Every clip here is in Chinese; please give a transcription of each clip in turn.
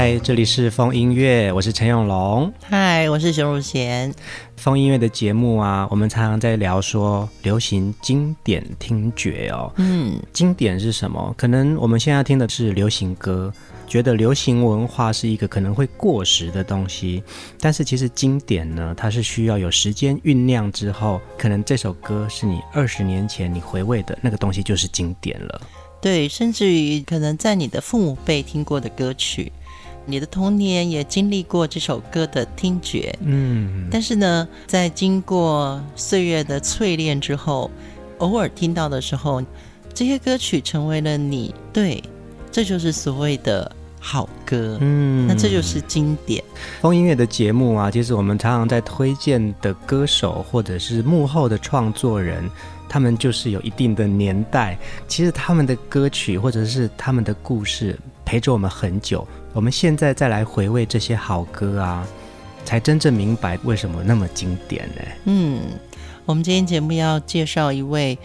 嗨，这里是风音乐，我是陈永龙。嗨，我是熊汝贤。风音乐的节目啊，我们常常在聊说流行经典听觉哦。嗯，经典是什么？可能我们现在听的是流行歌，觉得流行文化是一个可能会过时的东西。但是其实经典呢，它是需要有时间酝酿之后，可能这首歌是你二十年前你回味的那个东西，就是经典了。对，甚至于可能在你的父母辈听过的歌曲。你的童年也经历过这首歌的听觉，嗯，但是呢，在经过岁月的淬炼之后，偶尔听到的时候，这些歌曲成为了你，对，这就是所谓的好歌，嗯，那这就是经典。风音乐的节目啊，其实我们常常在推荐的歌手或者是幕后的创作人，他们就是有一定的年代，其实他们的歌曲或者是他们的故事陪着我们很久。我们现在再来回味这些好歌啊，才真正明白为什么那么经典呢？嗯，我们今天节目要介绍一位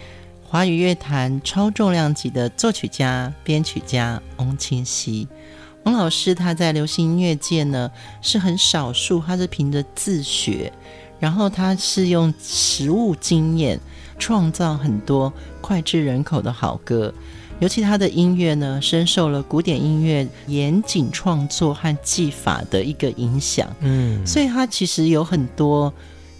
华语乐坛超重量级的作曲家、编曲家翁清溪。翁老师他在流行音乐界呢是很少数，他是凭着自学，然后他是用实务经验创造很多脍炙人口的好歌。尤其他的音乐呢，深受了古典音乐严谨创作和技法的一个影响。嗯，所以他其实有很多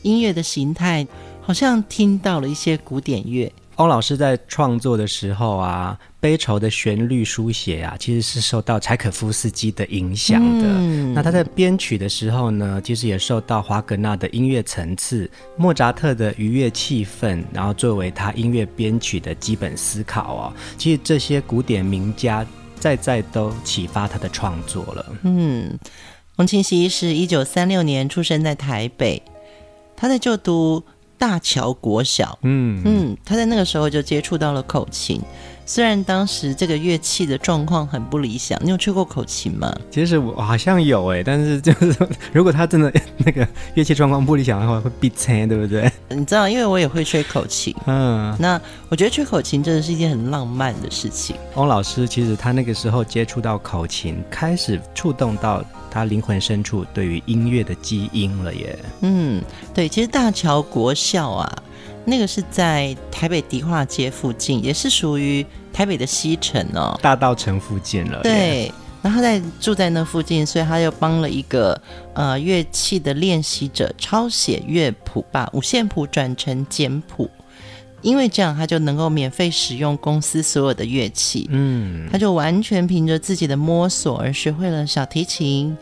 音乐的形态，好像听到了一些古典乐。翁老师在创作的时候啊，悲愁的旋律书写啊，其实是受到柴可夫斯基的影响的。嗯、那他在编曲的时候呢，其实也受到华格纳的音乐层次、莫扎特的愉悦气氛，然后作为他音乐编曲的基本思考哦。其实这些古典名家在在都启发他的创作了。嗯，翁清溪是一九三六年出生在台北，他在就读。大桥国小，嗯嗯，他在那个时候就接触到了口琴。虽然当时这个乐器的状况很不理想，你有吹过口琴吗？其实我好像有哎，但是就是如果他真的那个乐器状况不理想的话，会闭声，对不对？你知道，因为我也会吹口琴，嗯，那我觉得吹口琴真的是一件很浪漫的事情。翁老师其实他那个时候接触到口琴，开始触动到他灵魂深处对于音乐的基因了耶。嗯，对，其实大桥国校啊。那个是在台北迪化街附近，也是属于台北的西城哦，大道城附近了。对，然后他在住在那附近，所以他又帮了一个呃乐器的练习者抄写乐谱，把五线谱转成简谱，因为这样他就能够免费使用公司所有的乐器。嗯，他就完全凭着自己的摸索而学会了小提琴、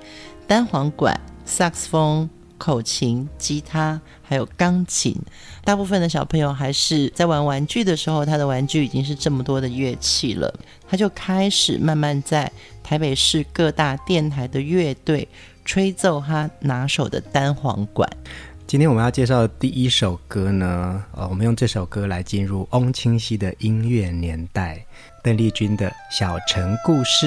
单簧管、萨克斯风。口琴、吉他还有钢琴，大部分的小朋友还是在玩玩具的时候，他的玩具已经是这么多的乐器了。他就开始慢慢在台北市各大电台的乐队吹奏他拿手的单簧管。今天我们要介绍的第一首歌呢，呃，我们用这首歌来进入翁清溪的音乐年代，邓丽君的《小城故事》。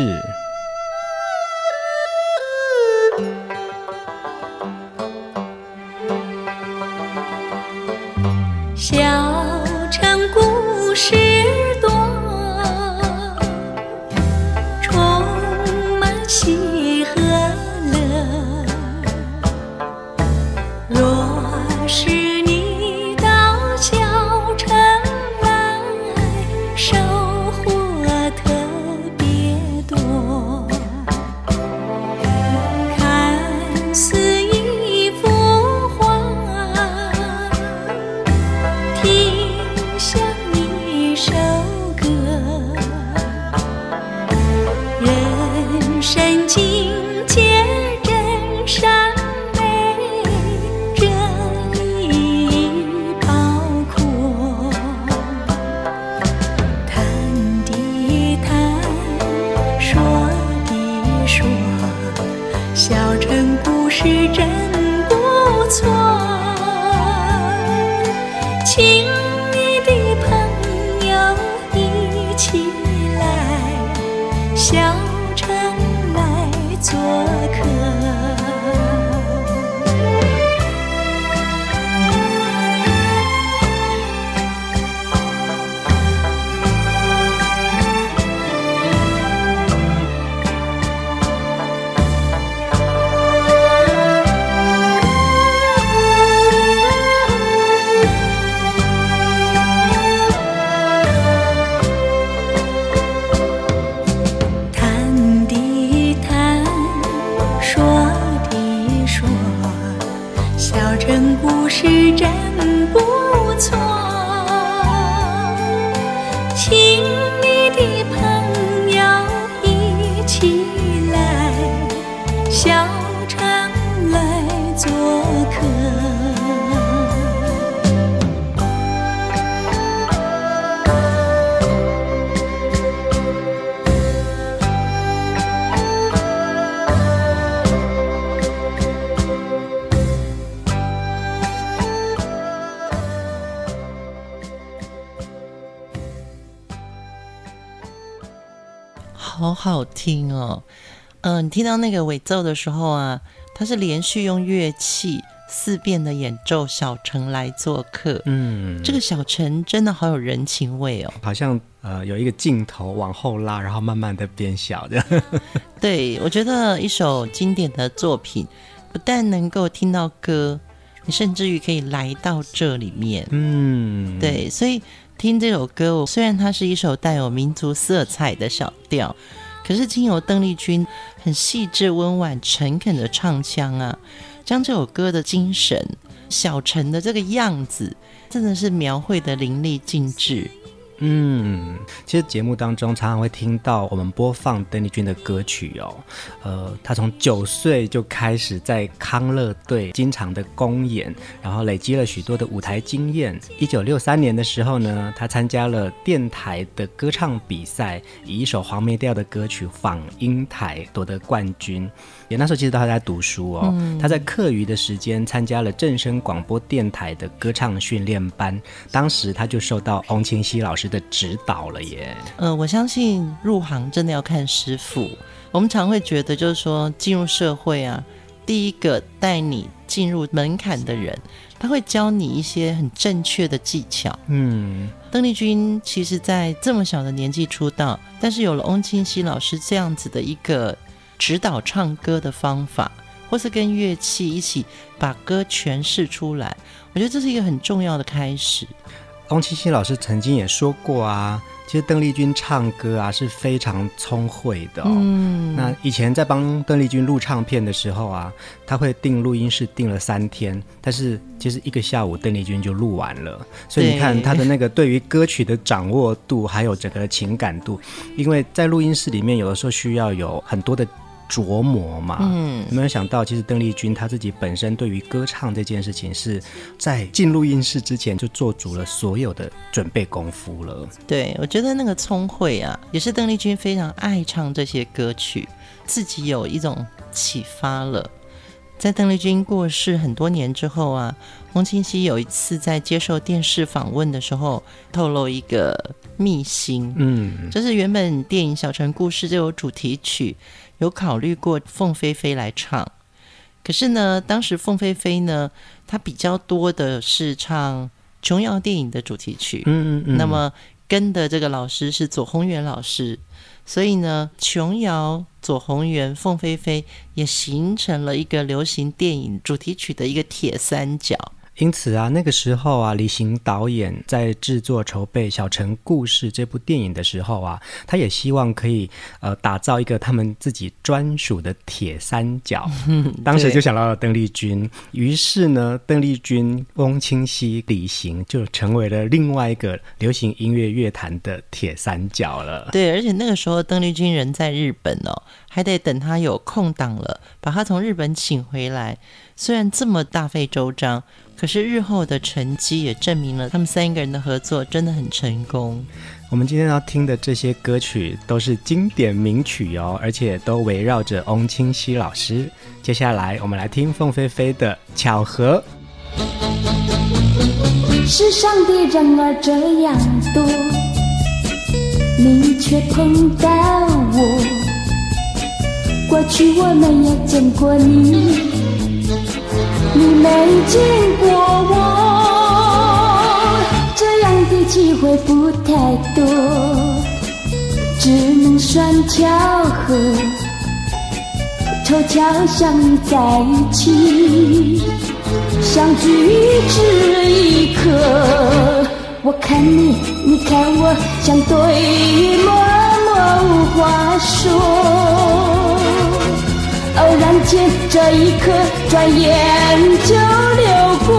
嗯、呃，你听到那个尾奏的时候啊，它是连续用乐器四遍的演奏。小城来做客，嗯，这个小城真的好有人情味哦，好像呃有一个镜头往后拉，然后慢慢的变小这样。对，我觉得一首经典的作品，不但能够听到歌，你甚至于可以来到这里面，嗯，对，所以。听这首歌，虽然它是一首带有民族色彩的小调，可是经由邓丽君很细致、温婉、诚恳的唱腔啊，将这首歌的精神、小陈的这个样子，真的是描绘的淋漓尽致。嗯，其实节目当中常常会听到我们播放邓丽君的歌曲哦。呃，她从九岁就开始在康乐队经常的公演，然后累积了许多的舞台经验。一九六三年的时候呢，她参加了电台的歌唱比赛，以一首黄梅调的歌曲《访英台》夺得冠军。也那时候其实他还在读书哦，嗯、他在课余的时间参加了正声广播电台的歌唱训练班，当时他就受到翁清溪老师的指导了耶。呃，我相信入行真的要看师傅。我们常会觉得就是说进入社会啊，第一个带你进入门槛的人，他会教你一些很正确的技巧。嗯，邓丽君其实在这么小的年纪出道，但是有了翁清溪老师这样子的一个。指导唱歌的方法，或是跟乐器一起把歌诠释出来，我觉得这是一个很重要的开始。翁清溪老师曾经也说过啊，其实邓丽君唱歌啊是非常聪慧的哦。嗯，那以前在帮邓丽君录唱片的时候啊，他会订录音室订了三天，但是其实一个下午邓丽君就录完了。所以你看他的那个对于歌曲的掌握度，还有整个情感度，因为在录音室里面有的时候需要有很多的。琢磨嘛，嗯，有没有想到，其实邓丽君她自己本身对于歌唱这件事情，是在进录音室之前就做足了所有的准备功夫了。对，我觉得那个聪慧啊，也是邓丽君非常爱唱这些歌曲，自己有一种启发了。在邓丽君过世很多年之后啊，翁清溪有一次在接受电视访问的时候，透露一个秘辛，嗯，就是原本电影《小城故事》就有主题曲。有考虑过凤飞飞来唱，可是呢，当时凤飞飞呢，她比较多的是唱琼瑶电影的主题曲，嗯嗯嗯，那么跟的这个老师是左宏元老师，所以呢，琼瑶、左宏元、凤飞飞也形成了一个流行电影主题曲的一个铁三角。因此啊，那个时候啊，李行导演在制作筹备《小城故事》这部电影的时候啊，他也希望可以呃打造一个他们自己专属的铁三角。当时就想到了邓丽君，于是呢，邓丽君、翁清溪、李行就成为了另外一个流行音乐乐坛的铁三角了。对，而且那个时候邓丽君人在日本哦，还得等她有空档了，把她从日本请回来。虽然这么大费周章。可是日后的成绩也证明了他们三个人的合作真的很成功。我们今天要听的这些歌曲都是经典名曲哦，而且都围绕着翁清溪老师。接下来我们来听凤飞飞的《巧合》。世上的人儿这样多，你却碰到我。过去我没有见过你。你没见过我，这样的机会不太多，只能算巧合，凑巧相遇在一起，相聚只一刻。我看你，你看我，像对默默无话说。偶然间，这一刻转眼就流过，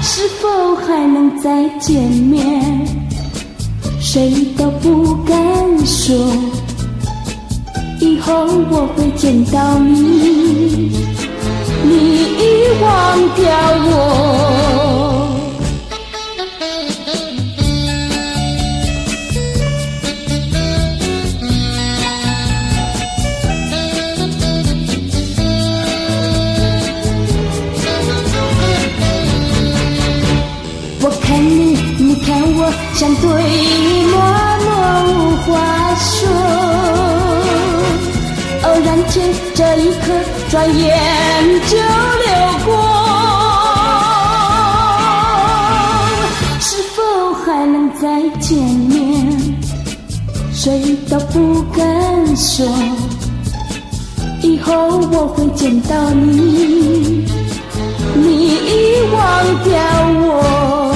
是否还能再见面？谁都不敢说。以后我会见到你，你已忘掉我。这一刻转眼就流过，是否还能再见面？谁都不敢说，以后我会见到你，你已忘掉我。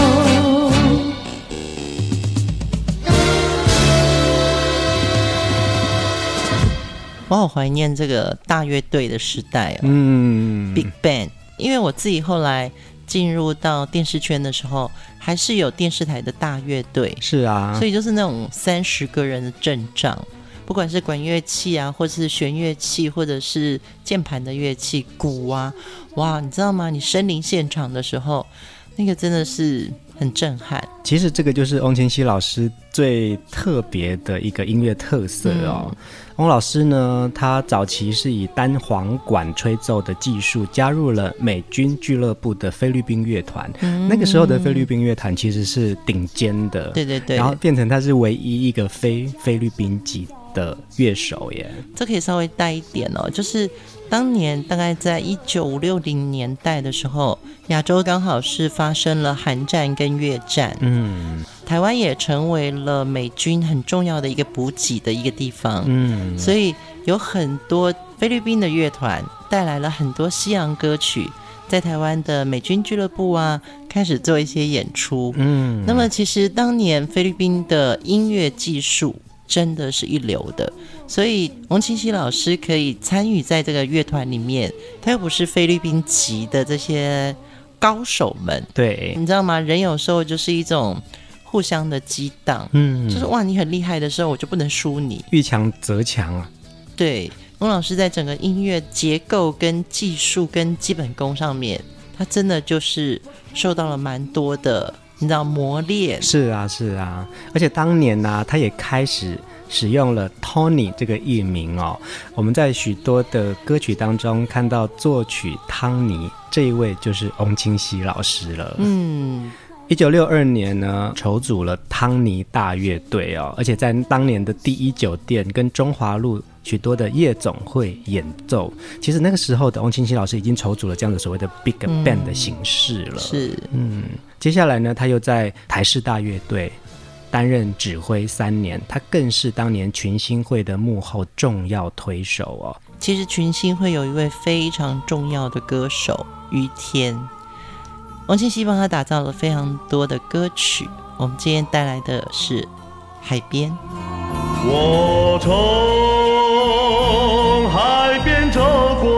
我好怀念这个大乐队的时代哦，嗯，Big Band。因为我自己后来进入到电视圈的时候，还是有电视台的大乐队，是啊，所以就是那种三十个人的阵仗，不管是管乐器啊，或者是弦乐器，或者是键盘的乐器，鼓啊，哇，你知道吗？你身临现场的时候，那个真的是很震撼。其实这个就是翁清溪老师最特别的一个音乐特色哦。嗯翁老师呢，他早期是以单簧管吹奏的技术加入了美军俱乐部的菲律宾乐团。嗯，那个时候的菲律宾乐团其实是顶尖的，对对对，然后变成他是唯一一个非菲律宾籍的乐手耶。这可以稍微带一点哦，就是。当年大概在一九五六零年代的时候，亚洲刚好是发生了韩战跟越战，嗯，台湾也成为了美军很重要的一个补给的一个地方，嗯，所以有很多菲律宾的乐团带来了很多西洋歌曲，在台湾的美军俱乐部啊开始做一些演出，嗯，那么其实当年菲律宾的音乐技术。真的是一流的，所以翁清溪老师可以参与在这个乐团里面，他又不是菲律宾籍的这些高手们，对，你知道吗？人有时候就是一种互相的激荡，嗯，就是哇，你很厉害的时候，我就不能输你，遇强则强啊。对，翁老师在整个音乐结构跟技术跟基本功上面，他真的就是受到了蛮多的。你知道磨练是啊是啊，而且当年呢、啊，他也开始使用了 Tony 这个艺名哦。我们在许多的歌曲当中看到作曲汤尼这一位就是翁清溪老师了。嗯，一九六二年呢，筹组了汤尼大乐队哦，而且在当年的第一酒店跟中华路。许多的夜总会演奏，其实那个时候的翁清溪老师已经筹组了这样的所谓的 Big Band 的形式了。嗯、是，嗯，接下来呢，他又在台式大乐队、担任指挥三年，他更是当年群星会的幕后重要推手哦。其实群星会有一位非常重要的歌手于天，王庆希帮他打造了非常多的歌曲。我们今天带来的是《海边》。我从海边走过，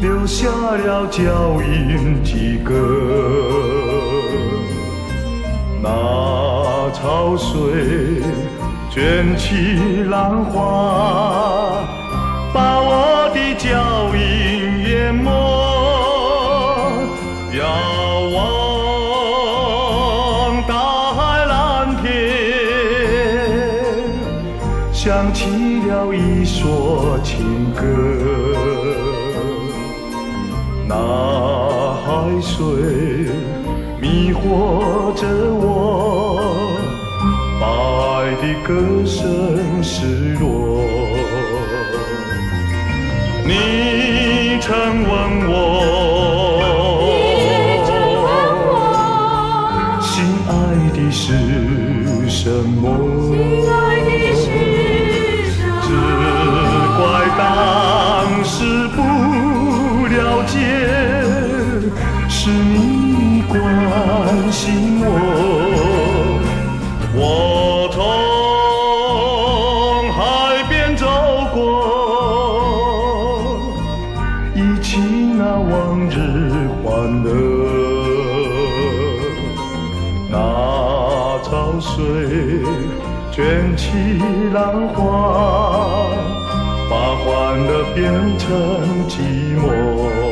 留下了脚印几个，那潮水卷起浪花，把我的脚印说着我，把爱的歌声失落。你浪花。把欢乐变成寂寞。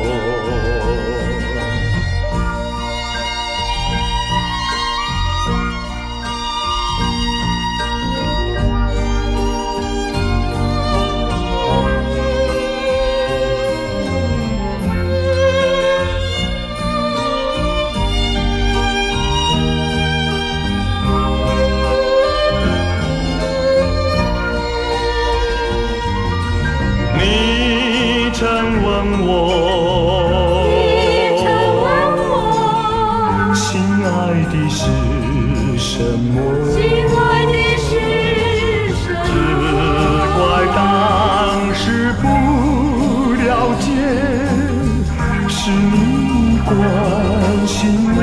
紧握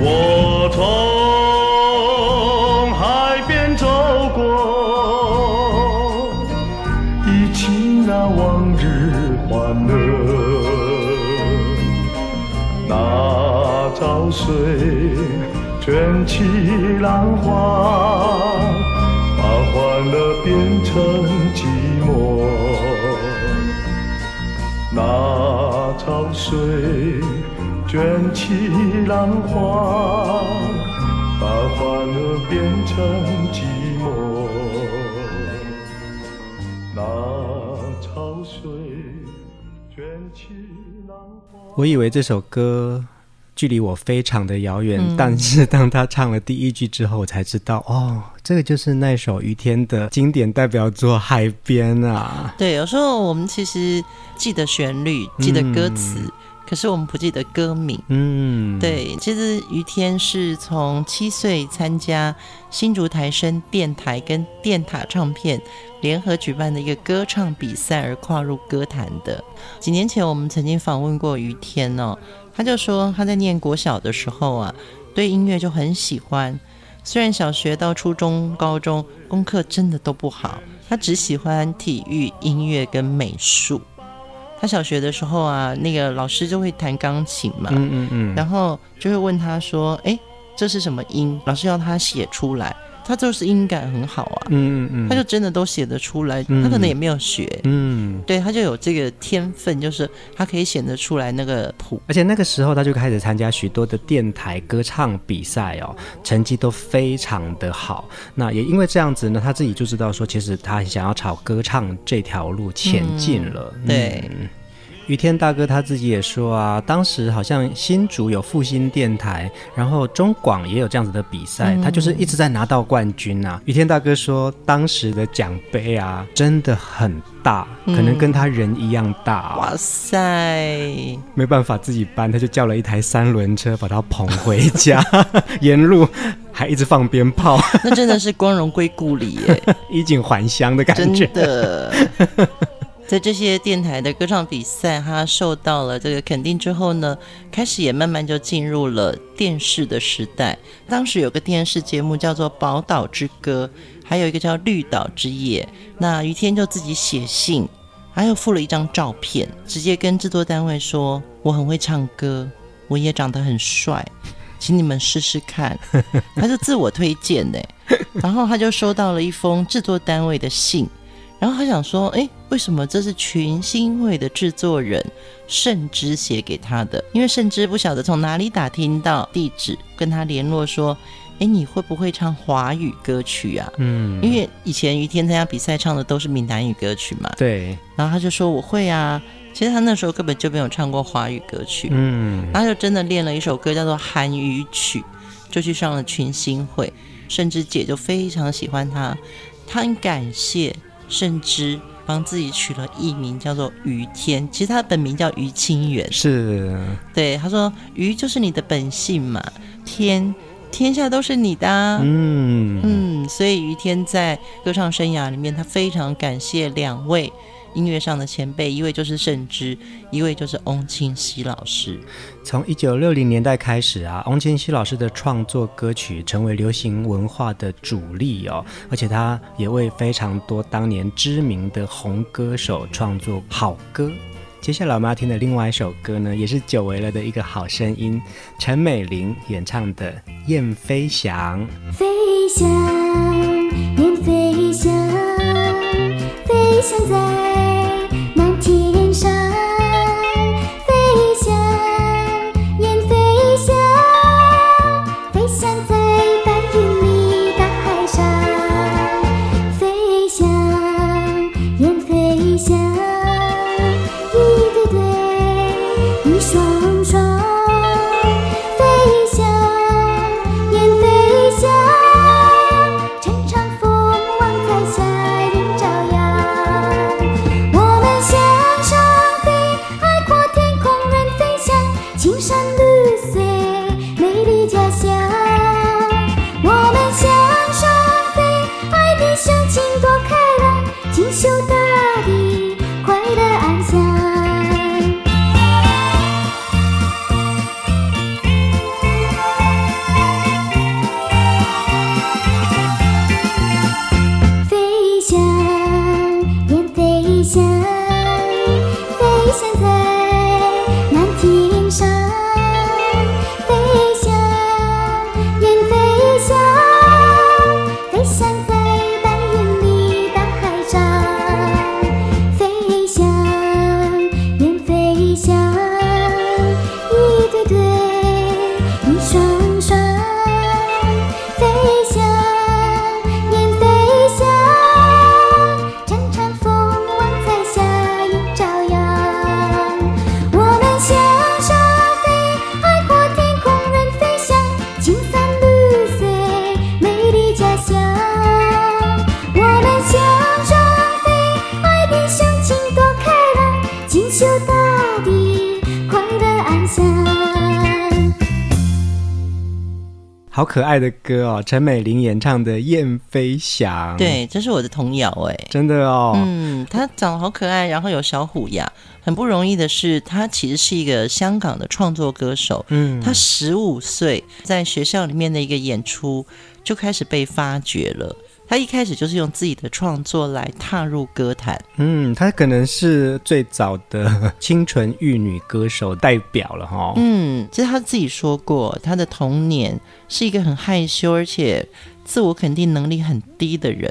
我从海边走过忆起那往日欢乐那潮水卷起浪花把欢乐变成寂寞那潮水卷起浪花，把欢乐变成寂寞，那潮水卷起浪花。我以为这首歌。距离我非常的遥远，嗯、但是当他唱了第一句之后，我才知道哦，这个就是那首于天的经典代表作《海边》啊。对，有时候我们其实记得旋律，记得歌词，嗯、可是我们不记得歌名。嗯，对，其实于天是从七岁参加新竹台声电台跟电塔唱片联合举办的一个歌唱比赛而跨入歌坛的。几年前我们曾经访问过于天哦。他就说他在念国小的时候啊，对音乐就很喜欢。虽然小学到初中、高中功课真的都不好，他只喜欢体育、音乐跟美术。他小学的时候啊，那个老师就会弹钢琴嘛，嗯嗯嗯，然后就会问他说：“哎，这是什么音？”老师要他写出来。他就是音感很好啊，嗯嗯，他就真的都写得出来，嗯、他可能也没有学，嗯，对，他就有这个天分，就是他可以显得出来那个谱，而且那个时候他就开始参加许多的电台歌唱比赛哦，成绩都非常的好。那也因为这样子呢，他自己就知道说，其实他想要朝歌唱这条路前进了，嗯、对。于天大哥他自己也说啊，当时好像新竹有复兴电台，然后中广也有这样子的比赛，嗯、他就是一直在拿到冠军啊。于天大哥说，当时的奖杯啊，真的很大，可能跟他人一样大。嗯、哇塞，没办法自己搬，他就叫了一台三轮车把他捧回家，沿路还一直放鞭炮，那真的是光荣归故里耶，衣锦还乡的感觉。真的。在这些电台的歌唱比赛，他受到了这个肯定之后呢，开始也慢慢就进入了电视的时代。当时有个电视节目叫做《宝岛之歌》，还有一个叫《绿岛之夜》。那于天就自己写信，还有附了一张照片，直接跟制作单位说：“我很会唱歌，我也长得很帅，请你们试试看。”他就自我推荐呢，然后他就收到了一封制作单位的信。然后他想说，哎，为什么这是群星会的制作人盛之写给他的？因为盛之不晓得从哪里打听到地址，跟他联络说，哎，你会不会唱华语歌曲啊？嗯，因为以前于天参加比赛唱的都是闽南语歌曲嘛。对。然后他就说我会啊，其实他那时候根本就没有唱过华语歌曲。嗯。然后就真的练了一首歌叫做韩语曲，就去上了群星会。盛之姐就非常喜欢他，他很感谢。盛之帮自己取了艺名，叫做于天。其实他的本名叫于清源。是，对，他说：“于就是你的本性嘛，天，天下都是你的啊。”嗯嗯，所以于天在歌唱生涯里面，他非常感谢两位。音乐上的前辈，一位就是盛之，一位就是翁清溪老师。从一九六零年代开始啊，翁清溪老师的创作歌曲成为流行文化的主力哦，而且他也为非常多当年知名的红歌手创作好歌。接下来我们要听的另外一首歌呢，也是久违了的一个好声音，陈美玲演唱的《燕飞翔》。飞翔，现在。可爱的歌哦，陈美玲演唱的《燕飞翔》。对，这是我的童谣哎，真的哦。嗯，她长得好可爱，然后有小虎牙。很不容易的是，她其实是一个香港的创作歌手。嗯，她十五岁在学校里面的一个演出就开始被发掘了。他一开始就是用自己的创作来踏入歌坛。嗯，他可能是最早的清纯玉女歌手代表了哈。嗯，其实他自己说过，他的童年是一个很害羞而且自我肯定能力很低的人。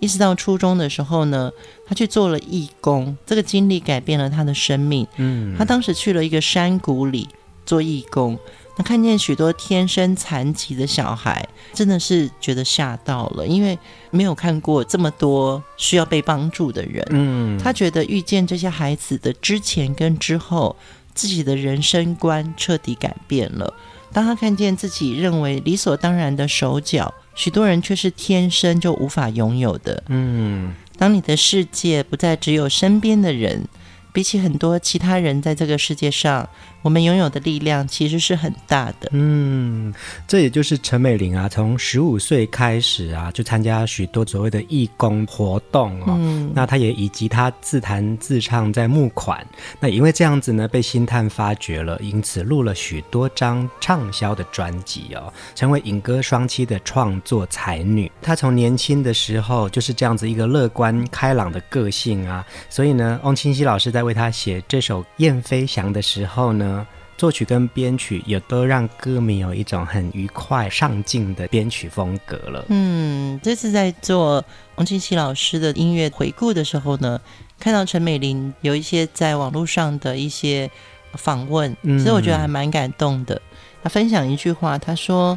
一直到初中的时候呢，他去做了义工，这个经历改变了他的生命。嗯，他当时去了一个山谷里做义工。那看见许多天生残疾的小孩，真的是觉得吓到了，因为没有看过这么多需要被帮助的人。嗯，他觉得遇见这些孩子的之前跟之后，自己的人生观彻底改变了。当他看见自己认为理所当然的手脚，许多人却是天生就无法拥有的。嗯，当你的世界不再只有身边的人。比起很多其他人在这个世界上，我们拥有的力量其实是很大的。嗯，这也就是陈美玲啊，从十五岁开始啊，就参加许多所谓的义工活动哦。嗯，那她也以及她自弹自唱在募款。那因为这样子呢，被星探发掘了，因此录了许多张畅销的专辑哦，成为影歌双栖的创作才女。她从年轻的时候就是这样子一个乐观开朗的个性啊，所以呢，翁清溪老师在为她写这首《燕飞翔》的时候呢。作曲跟编曲也都让歌迷有一种很愉快上进的编曲风格了。嗯，这次在做王俊熙老师的音乐回顾的时候呢，看到陈美玲有一些在网络上的一些访问，其实我觉得还蛮感动的。他分享一句话，他说：“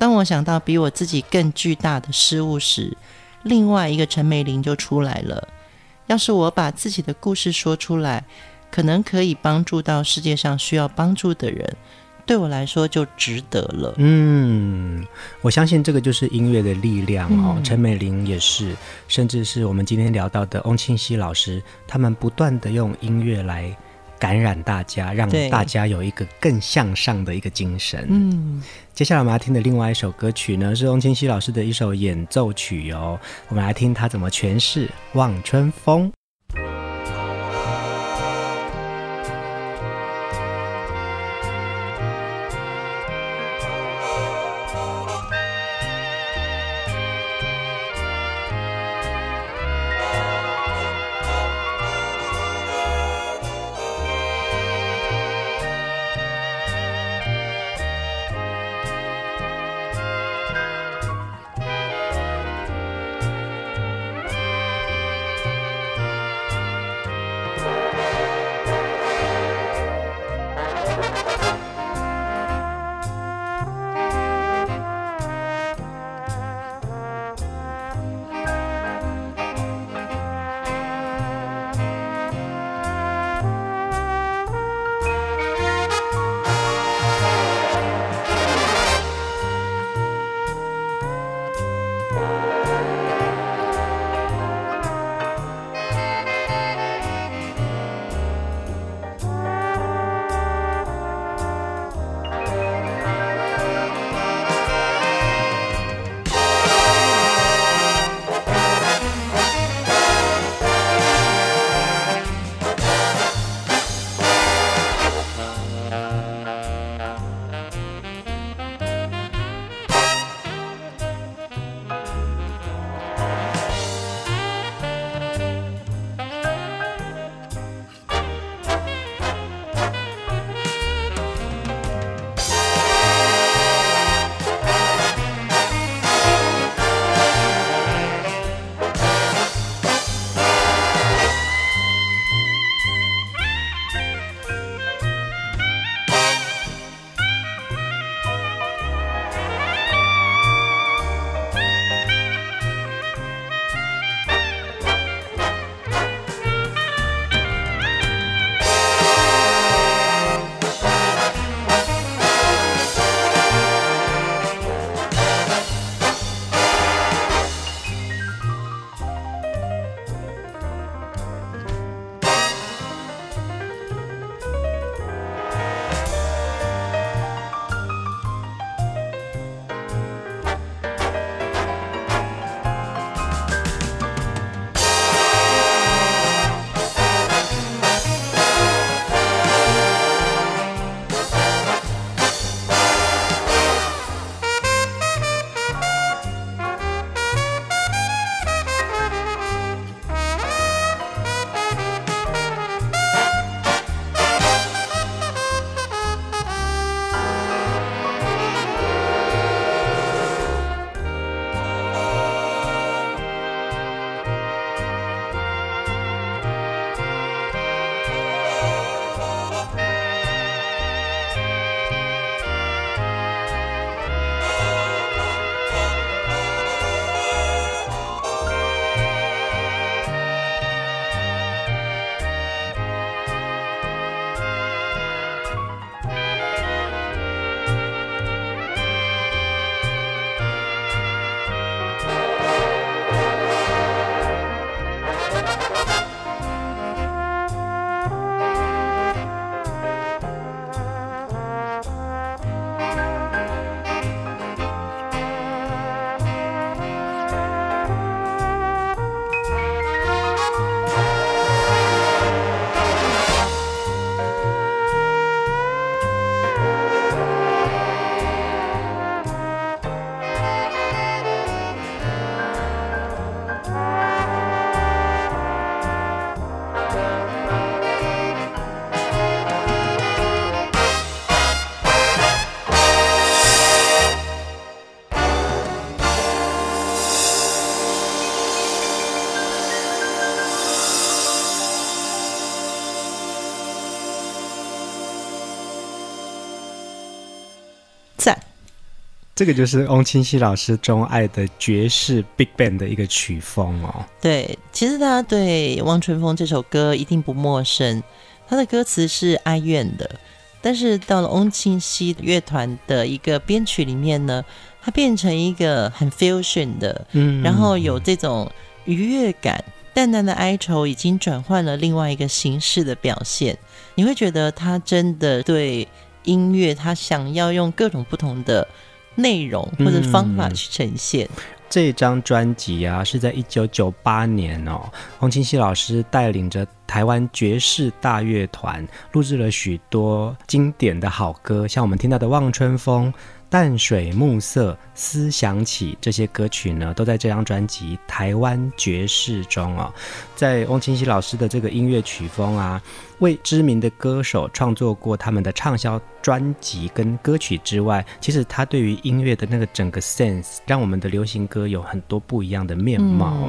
当我想到比我自己更巨大的失误时，另外一个陈美玲就出来了。要是我把自己的故事说出来。”可能可以帮助到世界上需要帮助的人，对我来说就值得了。嗯，我相信这个就是音乐的力量哦。嗯、陈美玲也是，甚至是我们今天聊到的翁清溪老师，他们不断地用音乐来感染大家，让大家有一个更向上的一个精神。嗯，接下来我们要听的另外一首歌曲呢，是翁清溪老师的一首演奏曲哦。我们来听他怎么诠释《望春风》。这个就是翁清溪老师钟爱的爵士 Big Band 的一个曲风哦。对，其实大家对《望春风》这首歌一定不陌生，它的歌词是哀怨的，但是到了翁清溪乐团的一个编曲里面呢，它变成一个很 fusion 的，嗯，然后有这种愉悦感，淡淡的哀愁已经转换了另外一个形式的表现，你会觉得他真的对音乐，他想要用各种不同的。内容或者方法去呈现。这张专辑啊，是在一九九八年哦，洪清溪老师带领着台湾爵士大乐团录制了许多经典的好歌，像我们听到的《望春风》。淡水暮色、思想起这些歌曲呢，都在这张专辑《台湾爵士》中哦。在翁清溪老师的这个音乐曲风啊，为知名的歌手创作过他们的畅销专辑跟歌曲之外，其实他对于音乐的那个整个 sense，让我们的流行歌有很多不一样的面貌。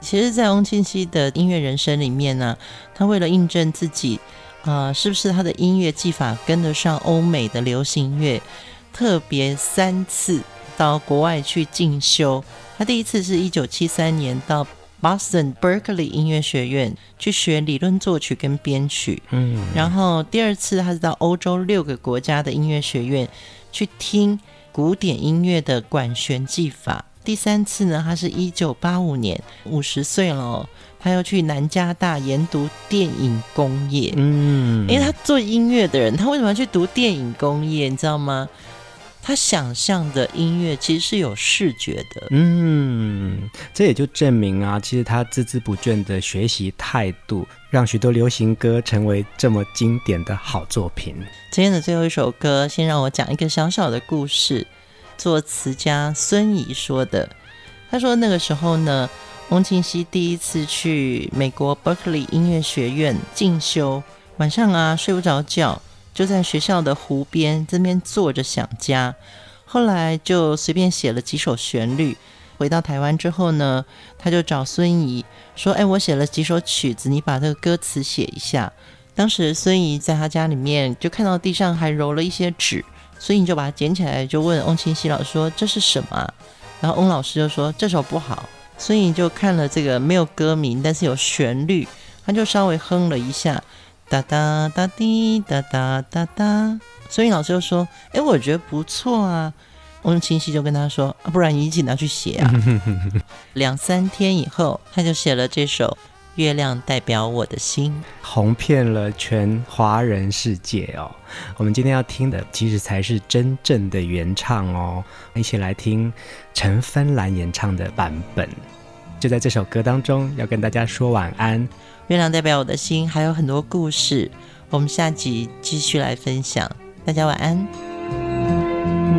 其实，在翁清溪的音乐人生里面呢，他为了印证自己，啊、是不是他的音乐技法跟得上欧美的流行乐？特别三次到国外去进修，他第一次是一九七三年到 Boston Berkeley 音乐学院去学理论作曲跟编曲，嗯，然后第二次他是到欧洲六个国家的音乐学院去听古典音乐的管弦技法，第三次呢，他是一九八五年五十岁了，他要去南加大研读电影工业，嗯，因为他做音乐的人，他为什么要去读电影工业？你知道吗？他想象的音乐其实是有视觉的，嗯，这也就证明啊，其实他孜孜不倦的学习态度，让许多流行歌成为这么经典的好作品。今天的最后一首歌，先让我讲一个小小的故事。作词家孙怡说的，他说那个时候呢，翁清溪第一次去美国 Berkeley 音乐学院进修，晚上啊睡不着觉。就在学校的湖边这边坐着想家，后来就随便写了几首旋律。回到台湾之后呢，他就找孙怡说：“哎，我写了几首曲子，你把这个歌词写一下。”当时孙怡在他家里面就看到地上还揉了一些纸，孙怡就把它捡起来，就问翁清溪老师说：“这是什么？”然后翁老师就说：“这首不好。”孙怡就看了这个没有歌名，但是有旋律，他就稍微哼了一下。哒哒哒滴哒哒哒哒，所以老师就说：“哎，我觉得不错啊。”翁清溪就跟他说：“啊，不然你一起拿去写啊。”两三天以后，他就写了这首《月亮代表我的心》，红遍了全华人世界哦。我们今天要听的，其实才是真正的原唱哦。一起来听陈芬兰演唱的版本。就在这首歌当中，要跟大家说晚安。月亮代表我的心，还有很多故事，我们下集继续来分享。大家晚安。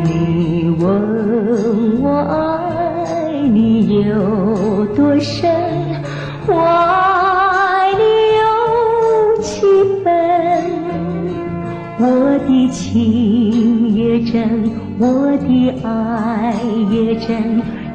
你问我爱你有多深，我爱你有几分？我的情也真，我的爱也真。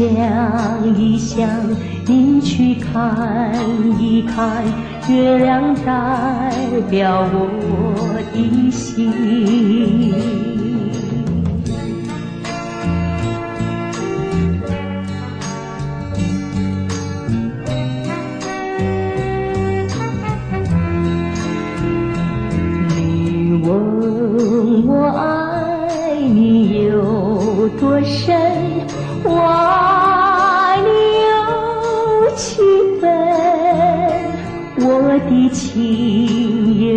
想一想你去看一看月亮代表我的心。你问我爱你有多深我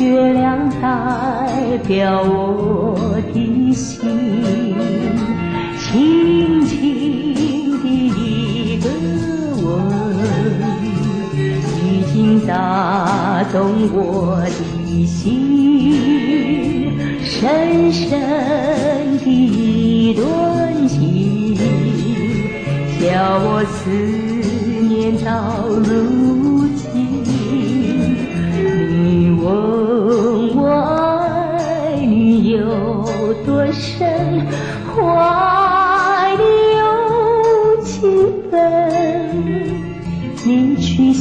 月亮代表我的心，轻轻的一个吻，已经打动我的心，深深的一段情，叫我思念到如